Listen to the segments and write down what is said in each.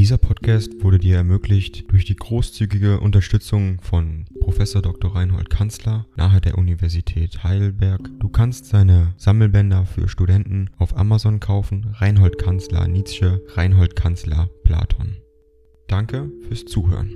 Dieser Podcast wurde dir ermöglicht durch die großzügige Unterstützung von Professor Dr. Reinhold Kanzler nahe der Universität Heidelberg. Du kannst seine Sammelbänder für Studenten auf Amazon kaufen. Reinhold Kanzler Nietzsche, Reinhold Kanzler Platon. Danke fürs Zuhören.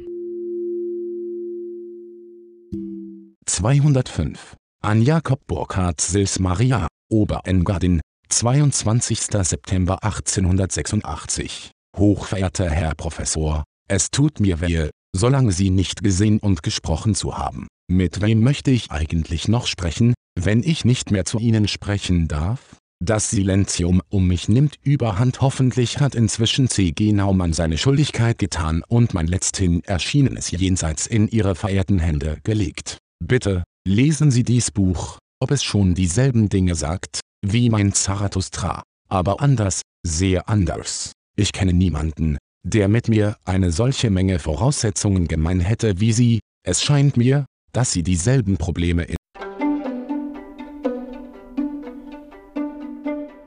205. An Jakob Burkhard Sils Maria, Oberengadin, 22. September 1886. Hochverehrter Herr Professor, es tut mir wehe, solange Sie nicht gesehen und gesprochen zu haben. Mit wem möchte ich eigentlich noch sprechen, wenn ich nicht mehr zu Ihnen sprechen darf? Das Silenzium um mich nimmt überhand hoffentlich hat inzwischen C.G. Naumann seine Schuldigkeit getan und mein letzthin erschienenes Jenseits in Ihre verehrten Hände gelegt. Bitte, lesen Sie dies Buch, ob es schon dieselben Dinge sagt, wie mein Zarathustra, aber anders, sehr anders. Ich kenne niemanden, der mit mir eine solche Menge Voraussetzungen gemein hätte wie Sie, es scheint mir, dass Sie dieselben Probleme in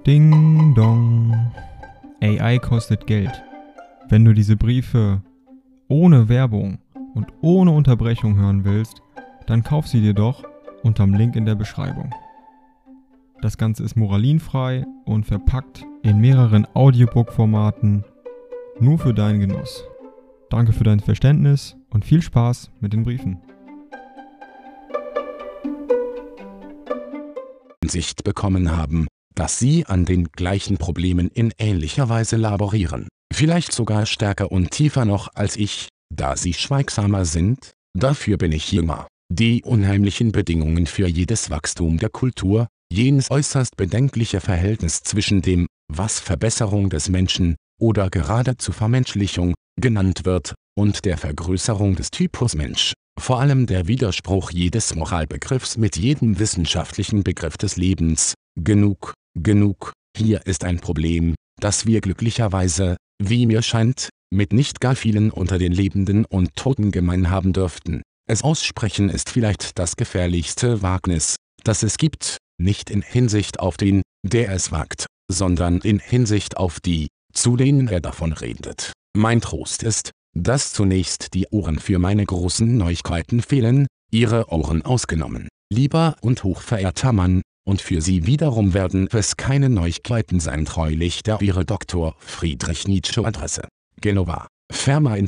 Ding dong. AI kostet Geld. Wenn du diese Briefe ohne Werbung und ohne Unterbrechung hören willst, dann kauf sie dir doch unterm Link in der Beschreibung. Das Ganze ist moralinfrei und verpackt in mehreren Audiobook-Formaten nur für deinen Genuss. Danke für dein Verständnis und viel Spaß mit den Briefen. Sicht bekommen haben, dass sie an den gleichen Problemen in ähnlicher Weise laborieren. Vielleicht sogar stärker und tiefer noch als ich, da sie schweigsamer sind, dafür bin ich jünger. Die unheimlichen Bedingungen für jedes Wachstum der Kultur, jenes äußerst bedenkliche Verhältnis zwischen dem, was Verbesserung des Menschen, oder geradezu Vermenschlichung, genannt wird, und der Vergrößerung des Typus Mensch, vor allem der Widerspruch jedes Moralbegriffs mit jedem wissenschaftlichen Begriff des Lebens, genug, genug, hier ist ein Problem, das wir glücklicherweise, wie mir scheint, mit nicht gar vielen unter den Lebenden und Toten gemein haben dürften. Es aussprechen ist vielleicht das gefährlichste Wagnis, das es gibt, nicht in Hinsicht auf den, der es wagt, sondern in Hinsicht auf die, zu denen er davon redet. Mein Trost ist, dass zunächst die Ohren für meine großen Neuigkeiten fehlen, ihre Ohren ausgenommen. Lieber und hochverehrter Mann, und für Sie wiederum werden es keine Neuigkeiten sein treulich der Ihre Dr. Friedrich Nietzsche Adresse. Genova, Ferma in